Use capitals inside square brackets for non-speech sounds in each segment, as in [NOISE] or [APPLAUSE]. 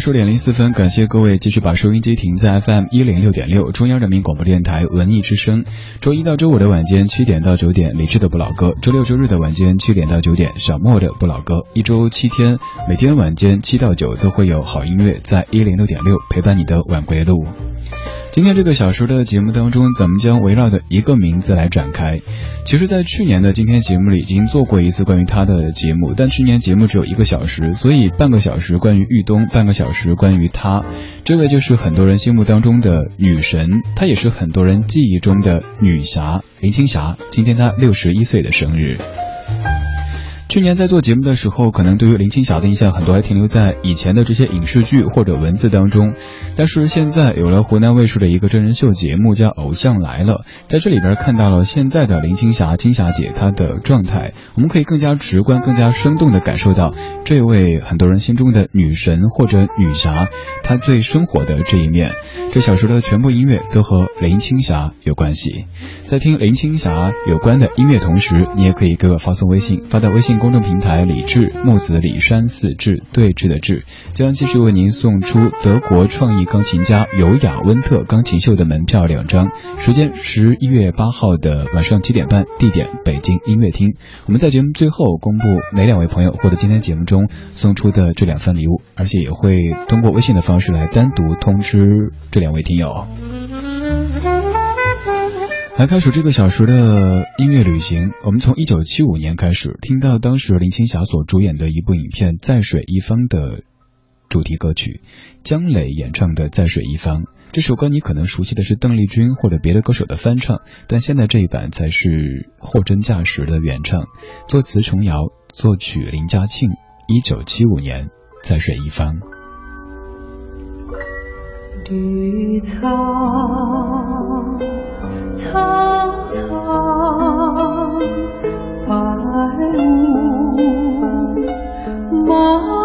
十点零四分，感谢各位继续把收音机停在 FM 一零六点六，中央人民广播电台文艺之声。周一到周五的晚间七点到九点，理智的不老歌；周六周日的晚间七点到九点，小莫的不老歌。一周七天，每天晚间七到九都会有好音乐在一零六点六陪伴你的晚归路。今天这个小时的节目当中，咱们将围绕着一个名字来展开。其实，在去年的今天节目里已经做过一次关于他的节目，但去年节目只有一个小时，所以半个小时关于玉东，半个小时关于他。这位就是很多人心目当中的女神，她也是很多人记忆中的女侠林青霞。今天她六十一岁的生日。去年在做节目的时候，可能对于林青霞的印象很多还停留在以前的这些影视剧或者文字当中，但是现在有了湖南卫视的一个真人秀节目叫《偶像来了》，在这里边看到了现在的林青霞青霞姐她的状态，我们可以更加直观、更加生动的感受到这位很多人心中的女神或者女侠她最生活的这一面。这小时的全部音乐都和林青霞有关系，在听林青霞有关的音乐同时，你也可以给我发送微信，发到微信。公众平台李志木子李山四志对峙的志将继续为您送出德国创意钢琴家尤雅温特钢琴秀的门票两张，时间十一月八号的晚上七点半，地点北京音乐厅。我们在节目最后公布哪两位朋友获得今天节目中送出的这两份礼物，而且也会通过微信的方式来单独通知这两位听友。来开始这个小时的音乐旅行，我们从一九七五年开始听到当时林青霞所主演的一部影片《在水一方》的主题歌曲，姜磊演唱的《在水一方》这首歌，你可能熟悉的是邓丽君或者别的歌手的翻唱，但现在这一版才是货真价实的原唱，作词琼瑶，作曲林嘉庆，一九七五年《在水一方》。绿草苍苍，白雾茫茫，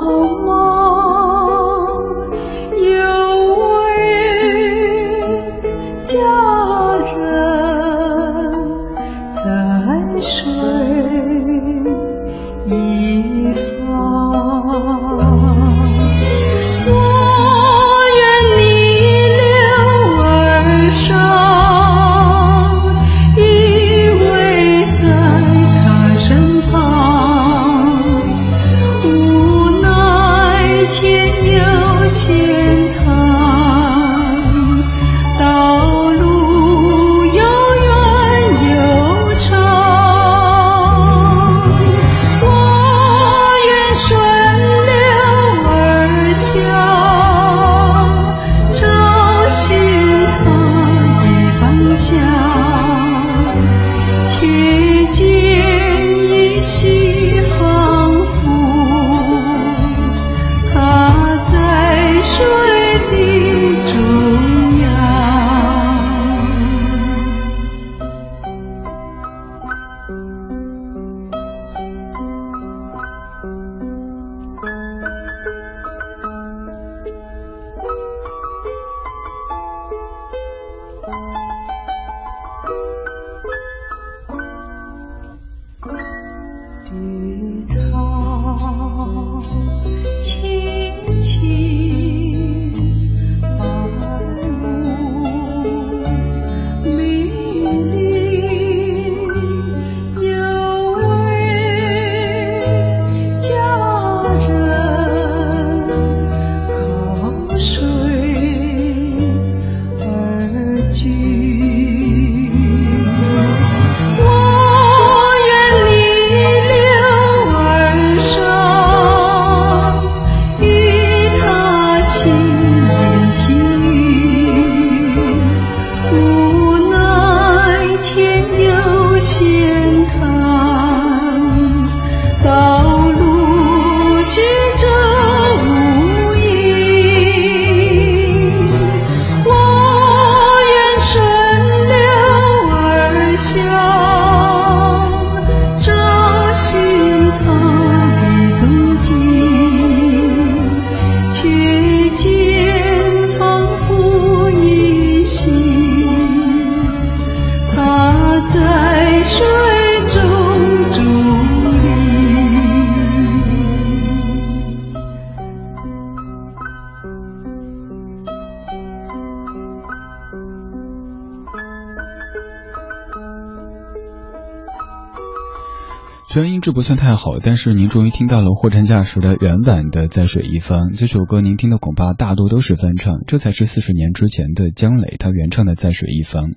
不算太好，但是您终于听到了货真价实的原版的《在水一方》这首歌，您听的恐怕大多都是翻唱，这才是四十年之前的姜磊他原唱的《在水一方》，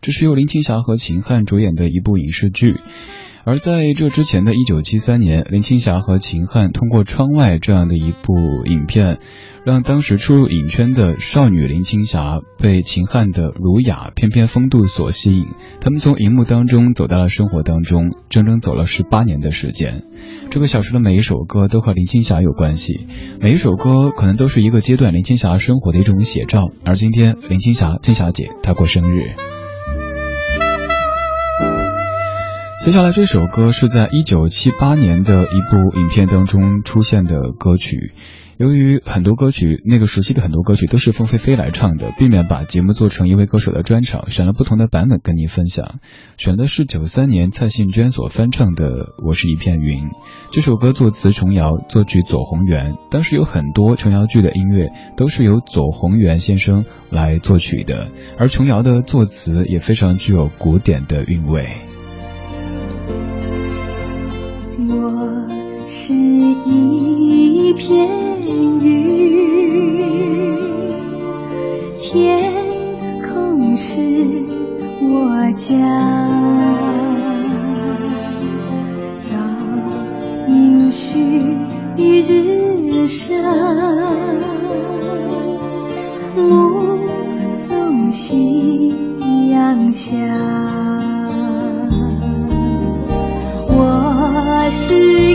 这是由林青霞和秦汉主演的一部影视剧。而在这之前的一九七三年，林青霞和秦汉通过《窗外》这样的一部影片，让当时初入影圈的少女林青霞被秦汉的儒雅翩翩风度所吸引。他们从荧幕当中走到了生活当中，整整走了十八年的时间。这个小说的每一首歌都和林青霞有关系，每一首歌可能都是一个阶段林青霞生活的一种写照。而今天，林青霞青霞姐她过生日。接下来这首歌是在一九七八年的一部影片当中出现的歌曲。由于很多歌曲，那个熟悉的很多歌曲都是凤飞飞来唱的，避免把节目做成一位歌手的专场，选了不同的版本跟您分享。选的是九三年蔡幸娟所翻唱的《我是一片云》。这首歌作词琼瑶，作曲左宏元。当时有很多琼瑶剧的音乐都是由左宏元先生来作曲的，而琼瑶的作词也非常具有古典的韵味。天空是我家，照应旭日升，目送夕阳下。我是一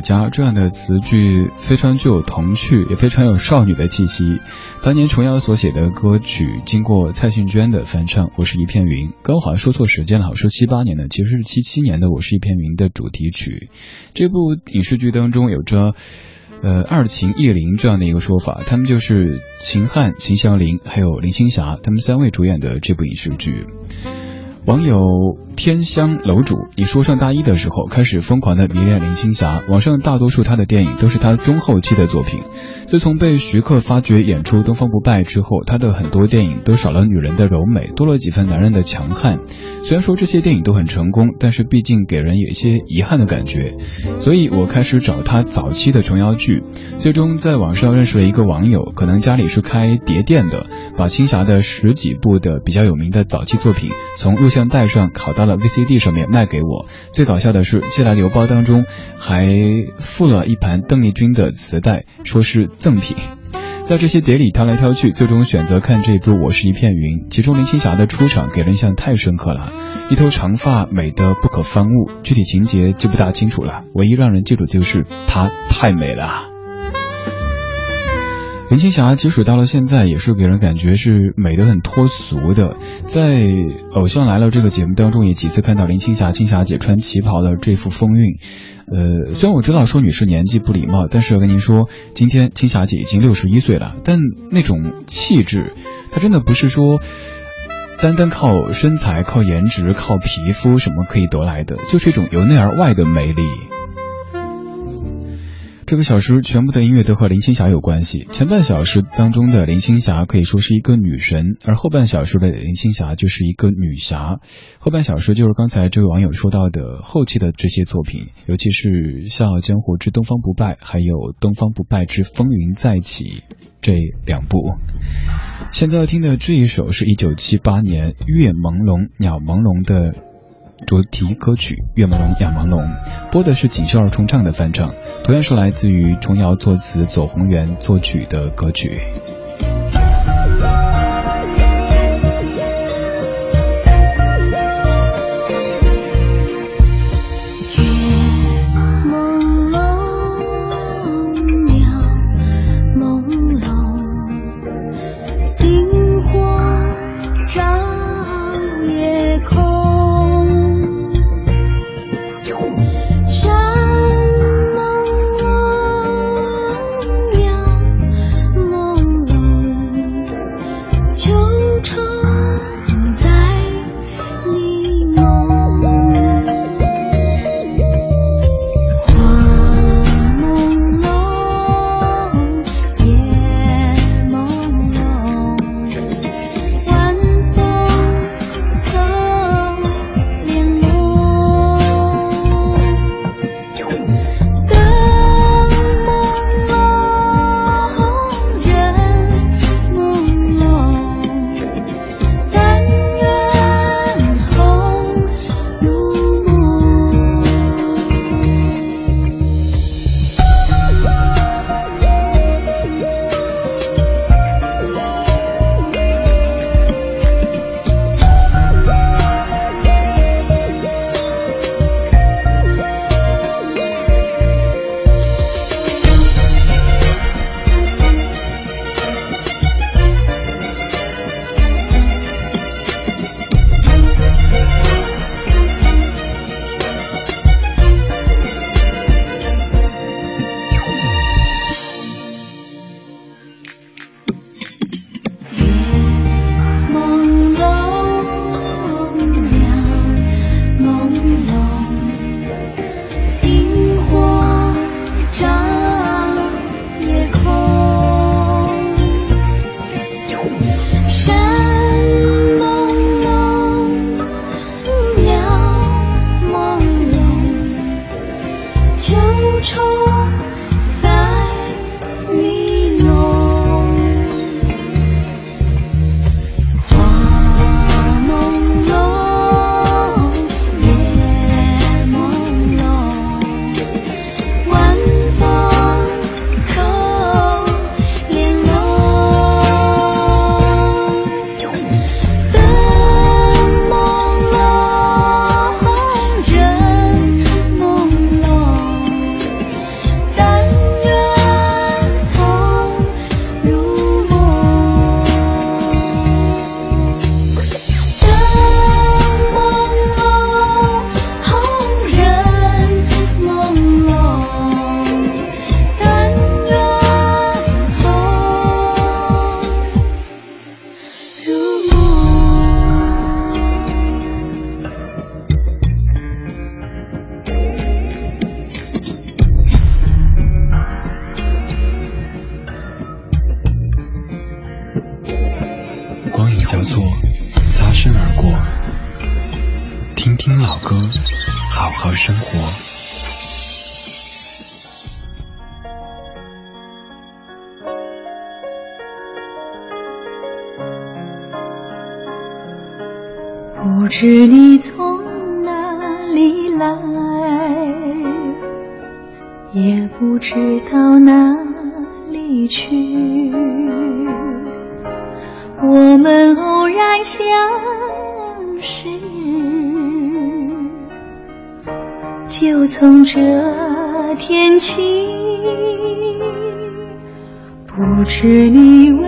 家，这样的词句非常具有童趣，也非常有少女的气息。当年琼瑶所写的歌曲，经过蔡幸娟的翻唱，《我是一片云》，刚好说错时间了，好说七八年的，其实是七七年的《我是一片云》的主题曲。这部影视剧当中有着，呃，二秦叶林这样的一个说法，他们就是秦汉、秦祥林还有林青霞，他们三位主演的这部影视剧。网友天香楼主，你说上大一的时候开始疯狂的迷恋林青霞，网上大多数她的电影都是她中后期的作品。自从被徐克发掘演出《东方不败》之后，她的很多电影都少了女人的柔美，多了几分男人的强悍。虽然说这些电影都很成功，但是毕竟给人有一些遗憾的感觉。所以我开始找她早期的琼瑶剧，最终在网上认识了一个网友，可能家里是开碟店的，把青霞的十几部的比较有名的早期作品从录像带上拷到 [LAUGHS] 了 VCD 上面卖给我。最搞笑的是，寄来的邮包当中还附了一盘邓丽君的磁带，说是赠品。在这些碟里挑来挑去，最终选择看这部《我是一片云》。其中林青霞的出场给人印象太深刻了，一头长发美得不可方物。具体情节就不大清楚了，唯一让人记住就是她太美了。林青霞即使到了现在，也是给人感觉是美得很脱俗的。在《偶像来了》这个节目当中，也几次看到林青霞、青霞姐穿旗袍的这副风韵。呃，虽然我知道说女士年纪不礼貌，但是我跟您说，今天青霞姐已经六十一岁了，但那种气质，她真的不是说单单靠身材、靠颜值、靠皮肤什么可以得来的，就是一种由内而外的魅力。这个小时全部的音乐都和林青霞有关系。前半小时当中的林青霞可以说是一个女神，而后半小时的林青霞就是一个女侠。后半小时就是刚才这位网友说到的后期的这些作品，尤其是《笑傲江湖之东方不败》，还有《东方不败之风云再起》这两部。现在要听的这一首是一九七八年《月朦胧鸟朦胧》的。主题歌曲《月朦胧鸟朦胧》播的是锦绣二重唱的翻唱，同样是来自于琼瑶作词、左宏元作曲的歌曲。不知你从哪里来，也不知道哪里去。我们偶然相识，就从这天起。不知你为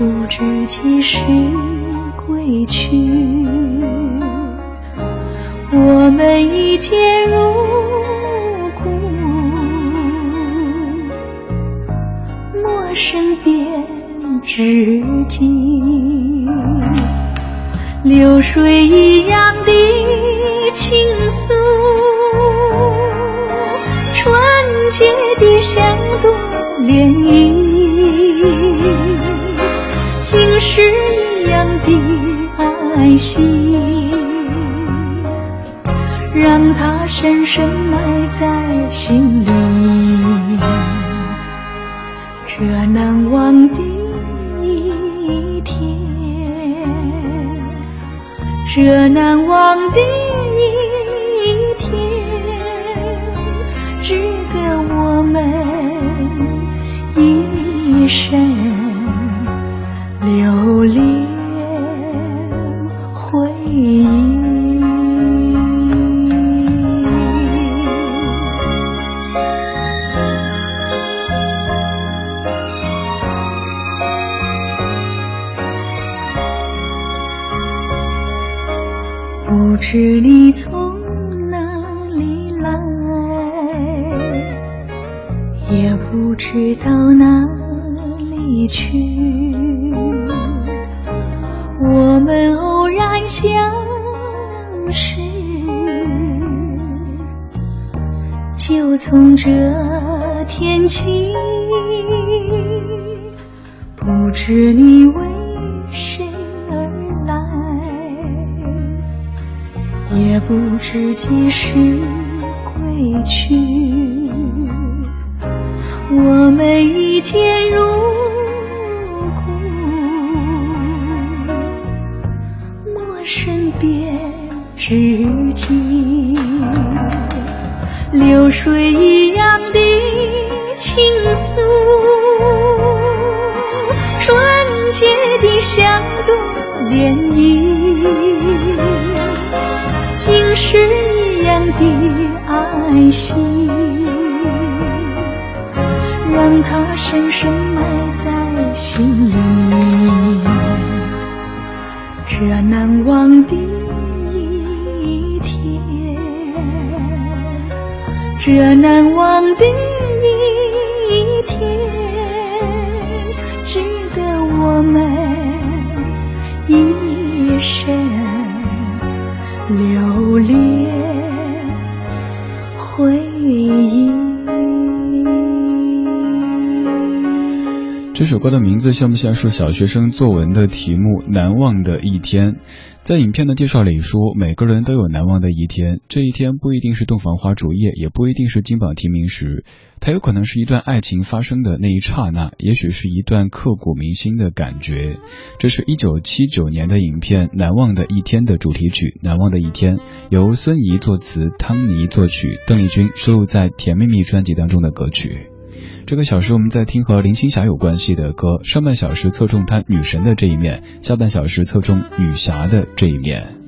不知几时归去。我们一见如。故，陌生变知己，流水一样的倾诉，纯洁的像朵涟漪，的爱心，让它深深埋在心里。这难忘的一天，这难忘的一天，值得我们一生知几时归去，我们一见如故，陌生变知己，流水一样的倾诉，纯洁的像朵涟漪。晶石一样的爱惜，让它深深埋在心里。这难忘的一天，这难忘的一这首歌的名字像不像是小学生作文的题目？难忘的一天。在影片的介绍里说，每个人都有难忘的一天，这一天不一定是洞房花烛夜，也不一定是金榜题名时，它有可能是一段爱情发生的那一刹那，也许是一段刻骨铭心的感觉。这是一九七九年的影片《难忘的一天》的主题曲《难忘的一天》，由孙怡作词，汤尼作曲，邓丽君收录在《甜蜜蜜》专辑当中的歌曲。这个小时我们在听和林青霞有关系的歌，上半小时侧重她女神的这一面，下半小时侧重女侠的这一面。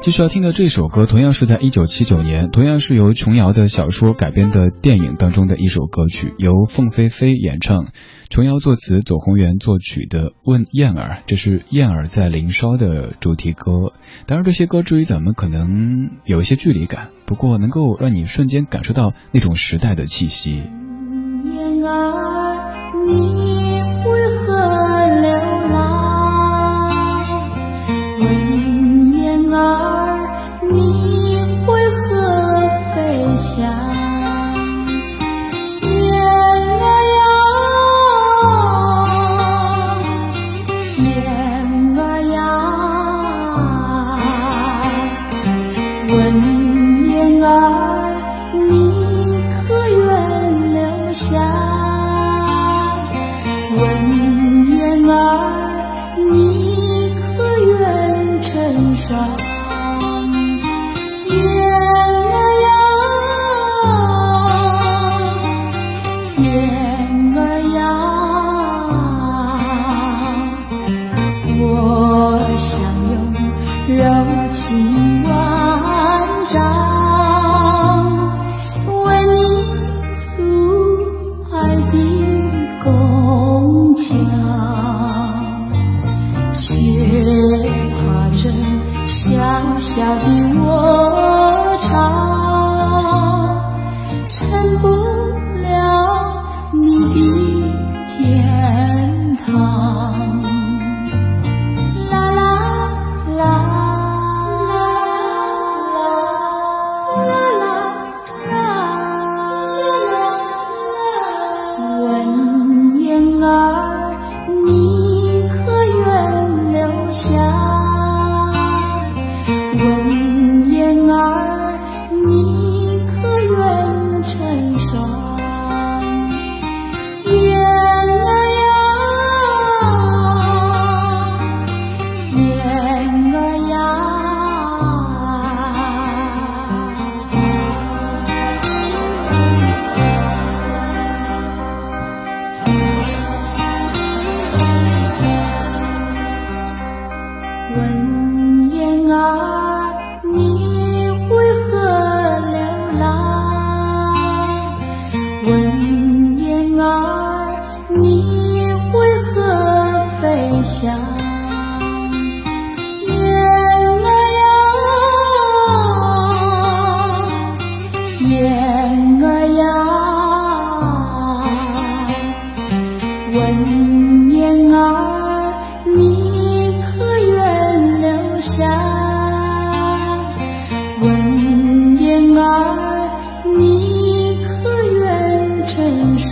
继续要听的这首歌，同样是在一九七九年，同样是由琼瑶的小说改编的电影当中的一首歌曲，由凤飞飞演唱。琼瑶作词，左宏元作曲的《问燕儿》，这是燕儿在林梢的主题歌。当然，这些歌至于咱们可能有一些距离感，不过能够让你瞬间感受到那种时代的气息。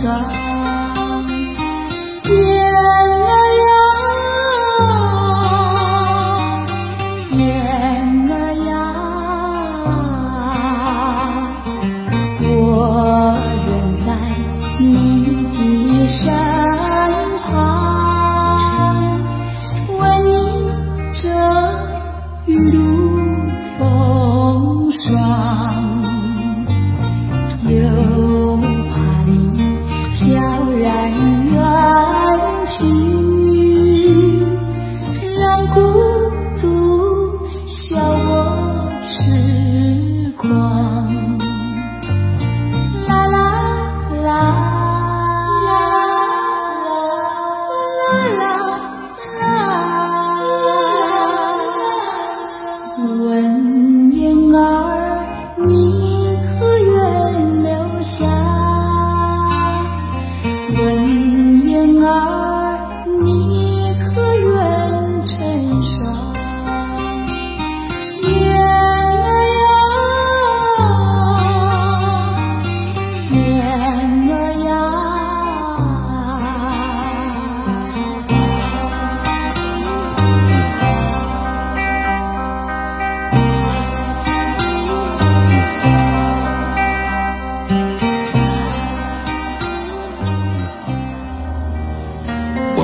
sky.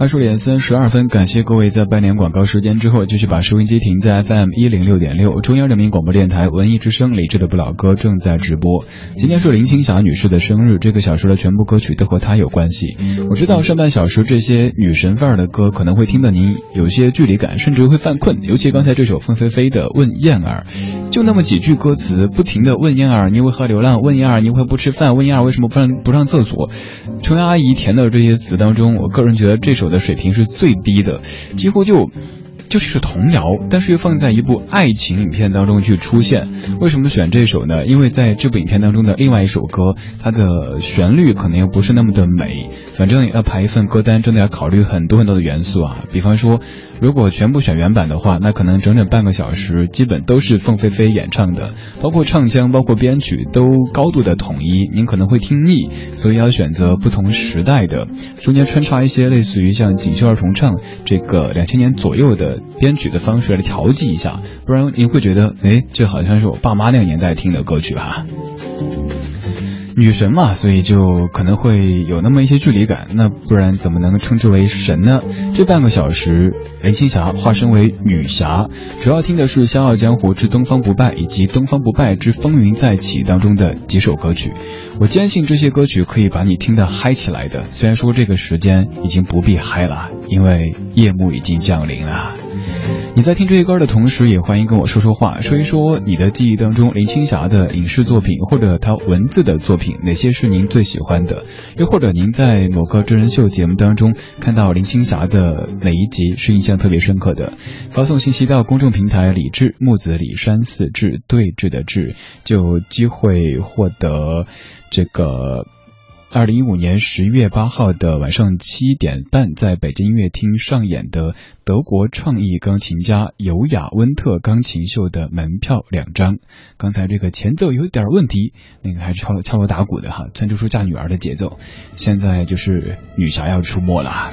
二十点三十二分，感谢各位在半年广告时间之后，继续把收音机停在 FM 一零六点六，中央人民广播电台文艺之声，理智的不老歌正在直播。今天是林青霞女士的生日，这个小时的全部歌曲都和她有关系。我知道上半小时这些女神范儿的歌可能会听得您有些距离感，甚至会犯困，尤其刚才这首凤飞飞的《问燕儿》，就那么几句歌词，不停的问燕儿你为何流浪，问燕儿你会不吃饭，问燕儿为什么不上不上厕所。琼瑶阿姨填的这些词当中，我个人觉得这首我的。水平是最低的，几乎就。就是一首童谣，但是又放在一部爱情影片当中去出现。为什么选这首呢？因为在这部影片当中的另外一首歌，它的旋律可能又不是那么的美。反正要排一份歌单，真的要考虑很多很多的元素啊。比方说，如果全部选原版的话，那可能整整半个小时，基本都是凤飞飞演唱的，包括唱腔，包括编曲，都高度的统一，您可能会听腻。所以要选择不同时代的，中间穿插一些类似于像锦绣二重唱这个两千年左右的。编曲的方式来调剂一下，不然你会觉得，哎，这好像是我爸妈那个年代听的歌曲哈。女神嘛，所以就可能会有那么一些距离感，那不然怎么能称之为神呢？这半个小时，林青霞化身为女侠，主要听的是《笑傲江湖之东方不败》以及《东方不败之风云再起》当中的几首歌曲。我坚信这些歌曲可以把你听得嗨起来的，虽然说这个时间已经不必嗨了，因为夜幕已经降临了。你在听这些歌的同时，也欢迎跟我说说话，说一说你的记忆当中林青霞的影视作品或者她文字的作品，哪些是您最喜欢的？又或者您在某个真人秀节目当中看到林青霞的哪一集是印象特别深刻的？发送信息到公众平台“李志木子李山寺志对峙的志”，就有机会获得这个。二零一五年十一月八号的晚上七点半，在北京音乐厅上演的德国创意钢琴家尤雅温特钢琴秀的门票两张。刚才这个前奏有点问题，那个还是敲锣敲锣打鼓的哈，穿出嫁女儿的节奏。现在就是女侠要出没了。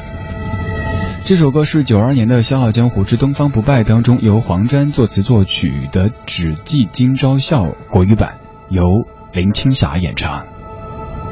这首歌是九二年的《笑傲江湖之东方不败》当中由黄沾作词作曲的《只记今朝笑》国语版，由林青霞演唱。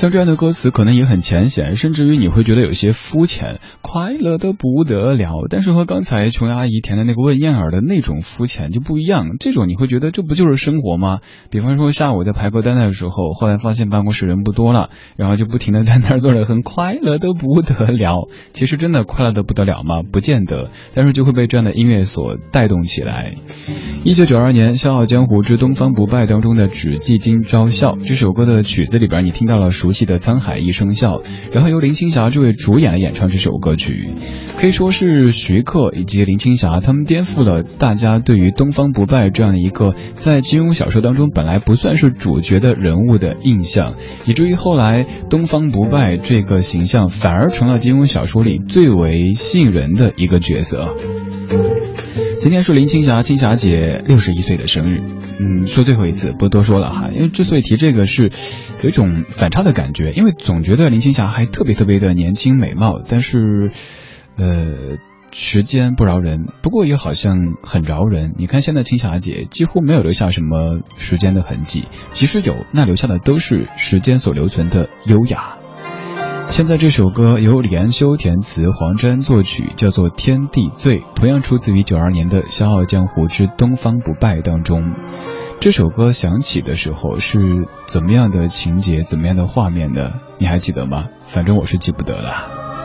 像这样的歌词可能也很浅显，甚至于你会觉得有些肤浅，快乐的不得了。但是和刚才琼瑶阿姨填的那个问燕儿的那种肤浅就不一样。这种你会觉得这不就是生活吗？比方说下午在排歌单的时候，后来发现办公室人不多了，然后就不停的在那儿坐着，很快乐的不得了。其实真的快乐的不得了吗？不见得，但是就会被这样的音乐所带动起来。一九九二年《笑傲江湖之东方不败》当中的《只记今朝笑》这首歌的曲子里边，你听到了熟悉的《沧海一声笑》，然后由林青霞这位主演来演唱这首歌曲，可以说是徐克以及林青霞他们颠覆了大家对于东方不败这样的一个在金庸小说当中本来不算是主角的人物的印象，以至于后来东方不败这个形象反而成了金庸小说里最为吸引人的一个角色。今天是林青霞，青霞姐六十一岁的生日。嗯，说最后一次，不多说了哈。因为之所以提这个，是有一种反差的感觉，因为总觉得林青霞还特别特别的年轻美貌，但是，呃，时间不饶人。不过也好像很饶人。你看现在青霞姐几乎没有留下什么时间的痕迹，即使有，那留下的都是时间所留存的优雅。现在这首歌由李安修填词，黄沾作曲，叫做《天地醉》，同样出自于九二年的《笑傲江湖之东方不败》当中。这首歌响起的时候是怎么样的情节，怎么样的画面的？你还记得吗？反正我是记不得了。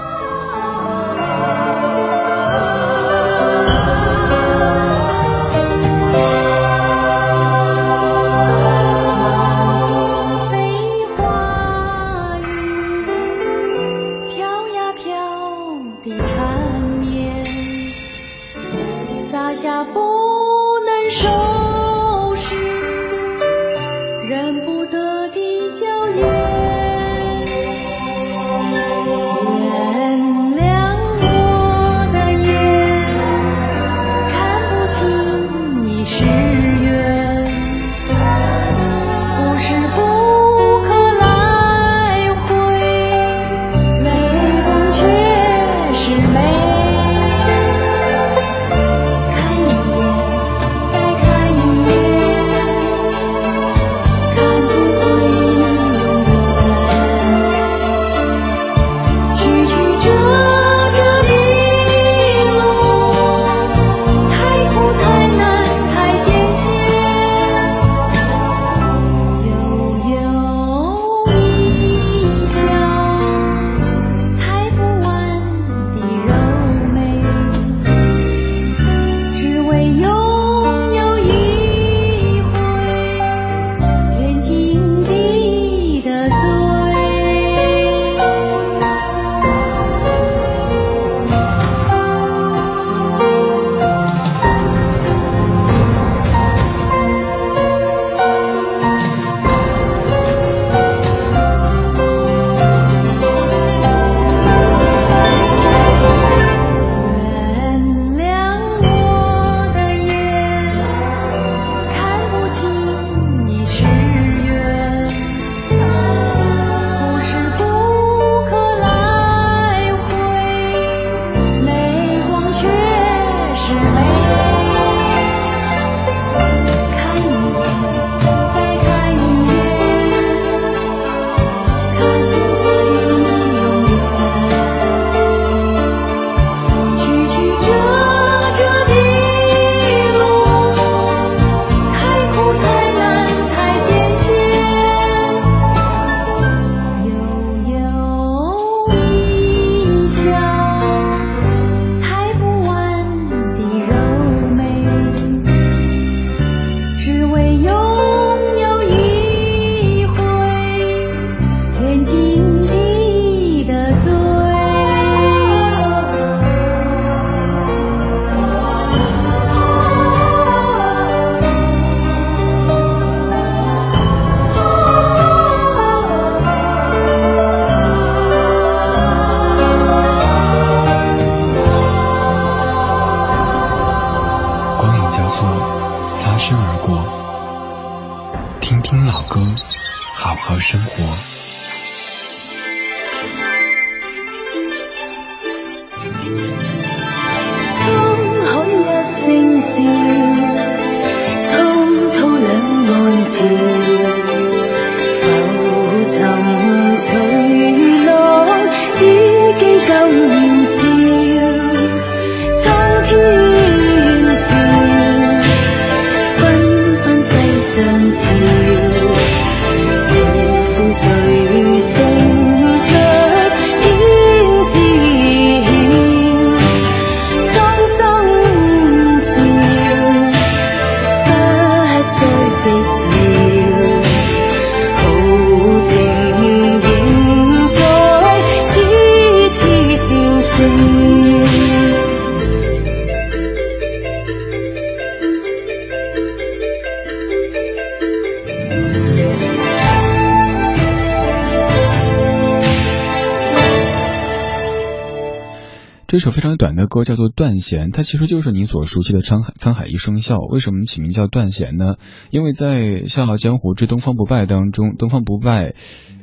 这首非常短的歌叫做《断弦》，它其实就是你所熟悉的沧海沧海一声笑。为什么起名叫断弦呢？因为在《笑傲江湖之东方不败》当中，东方不败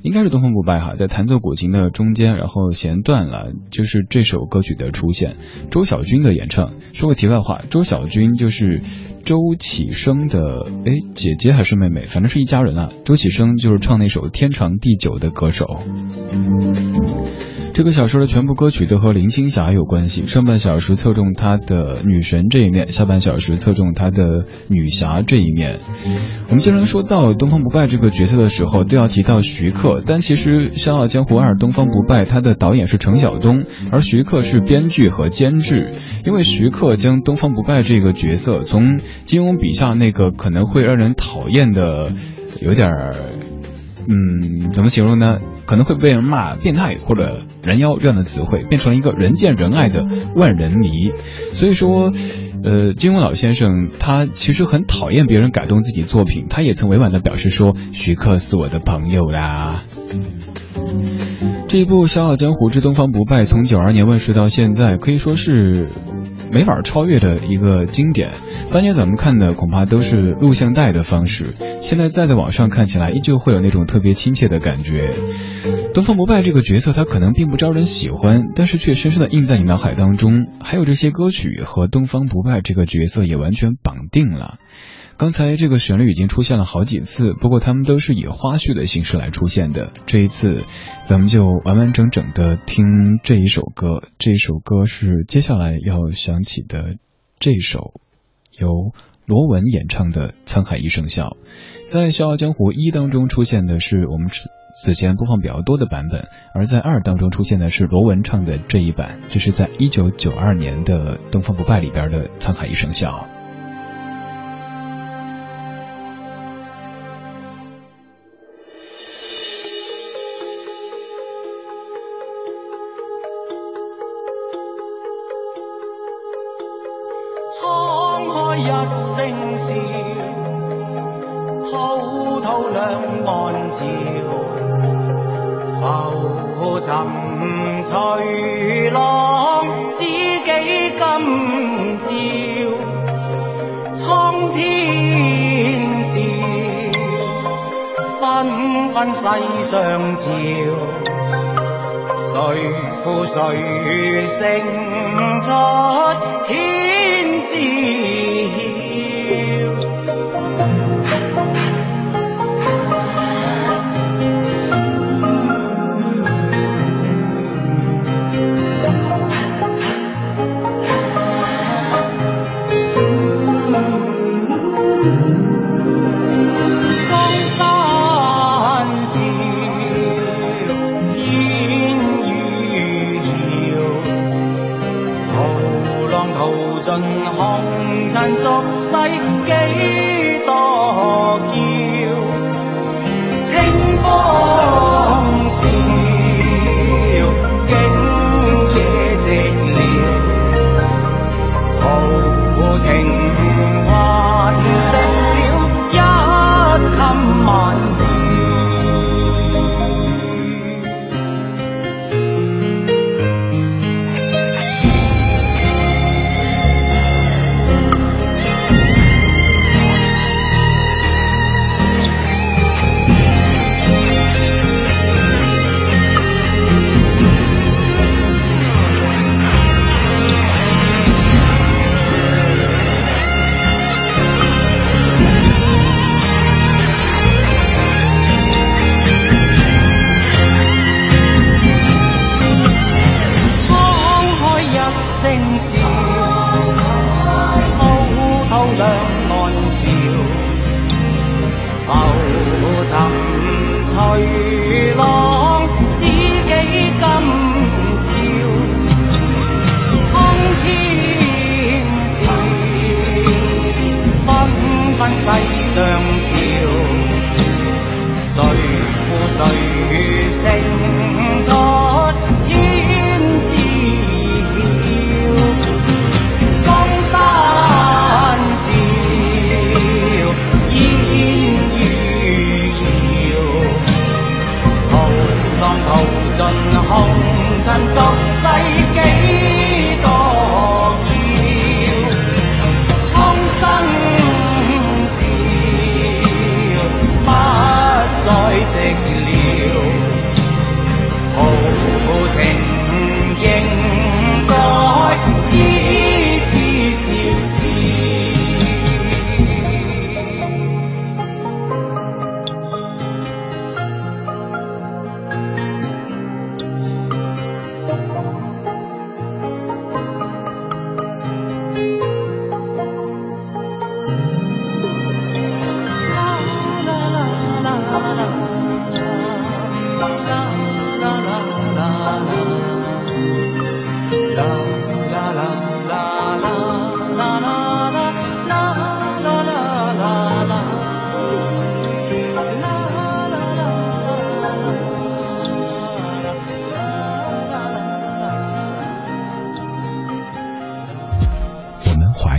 应该是东方不败哈，在弹奏古琴的中间，然后弦断了，就是这首歌曲的出现。周小军的演唱。说个题外话，周小军就是周启生的哎姐姐还是妹妹，反正是一家人啊。周启生就是唱那首《天长地久》的歌手。这个小说的全部歌曲都和林青霞有关系，上半小时侧重她的女神这一面，下半小时侧重她的女侠这一面。我们经常说到东方不败这个角色的时候，都要提到徐克，但其实《笑傲江湖二》东方不败，他的导演是程晓东，而徐克是编剧和监制，因为徐克将东方不败这个角色从金庸笔下那个可能会让人讨厌的，有点儿。嗯，怎么形容呢？可能会被人骂变态或者人妖这样的词汇，变成了一个人见人爱的万人迷。所以说，呃，金庸老先生他其实很讨厌别人改动自己作品，他也曾委婉的表示说，徐克是我的朋友啦。这一部《笑傲江湖之东方不败》从九二年问世到现在，可以说是没法超越的一个经典。当年咱们看的恐怕都是录像带的方式，现在再在网上看起来，依旧会有那种特别亲切的感觉。东方不败这个角色，他可能并不招人喜欢，但是却深深的印在你脑海当中。还有这些歌曲和东方不败这个角色也完全绑定了。刚才这个旋律已经出现了好几次，不过他们都是以花絮的形式来出现的。这一次，咱们就完完整整的听这一首歌。这一首歌是接下来要响起的这首，由罗文演唱的《沧海一声笑》。在《笑傲江湖一》当中出现的是我们此前播放比较多的版本，而在二当中出现的是罗文唱的这一版，这是在一九九二年的《东方不败》里边的《沧海一声笑》。谁胜出？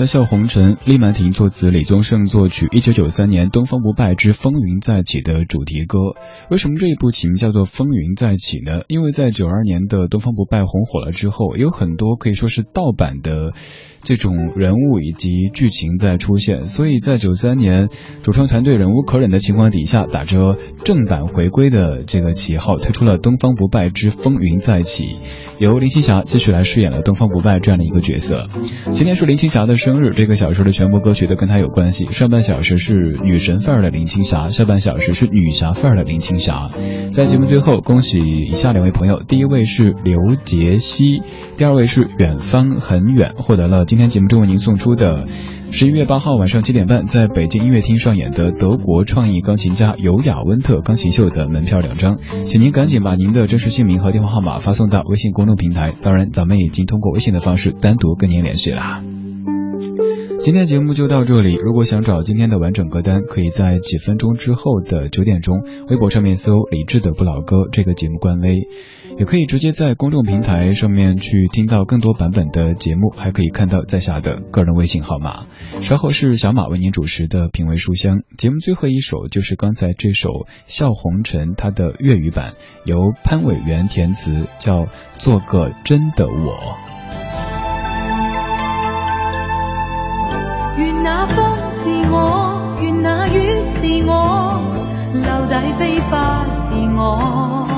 的《笑红尘》，李曼婷作词，李宗盛作曲，一九九三年《东方不败之风云再起》的主题歌。为什么这一部曲名叫做《风云再起》呢？因为在九二年的《东方不败》红火了之后，有很多可以说是盗版的。这种人物以及剧情在出现，所以在九三年主创团队忍无可忍的情况底下，打着正版回归的这个旗号，推出了《东方不败之风云再起》，由林青霞继续来饰演了东方不败这样的一个角色。今天是林青霞的生日，这个小时的全部歌曲都跟她有关系。上半小时是女神范儿的林青霞，下半小时是女侠范儿的林青霞。在节目最后，恭喜以下两位朋友：第一位是刘杰希，第二位是远方很远，获得了。今天节目中为您送出的十一月八号晚上七点半在北京音乐厅上演的德国创意钢琴家尤雅温特钢琴秀的门票两张，请您赶紧把您的真实姓名和电话号码发送到微信公众平台。当然，咱们已经通过微信的方式单独跟您联系啦。今天节目就到这里。如果想找今天的完整歌单，可以在几分钟之后的九点钟，微博上面搜“李志的不老歌”这个节目官微。也可以直接在公众平台上面去听到更多版本的节目，还可以看到在下的个人微信号码。稍后是小马为您主持的品味书香节目，最后一首就是刚才这首《笑红尘》它的粤语版，由潘伟元填词，叫《做个真的我》。愿那风是我，愿那雨是我，留底飞花是我。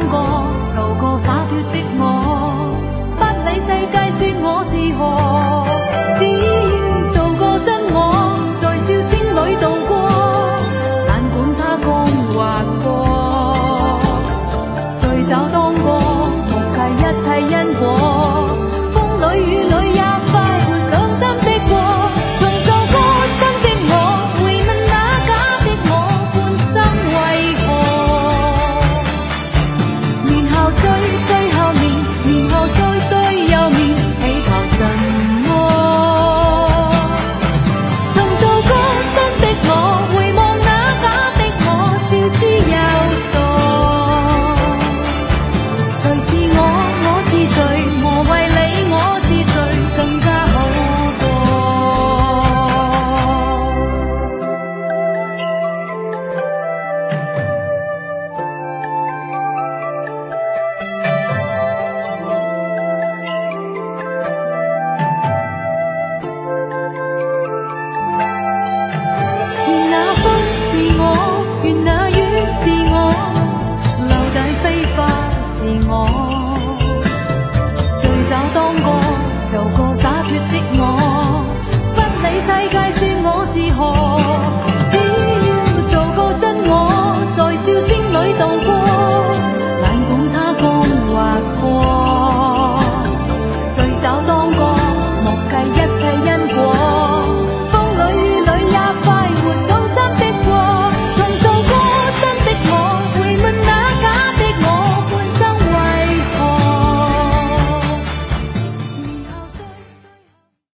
是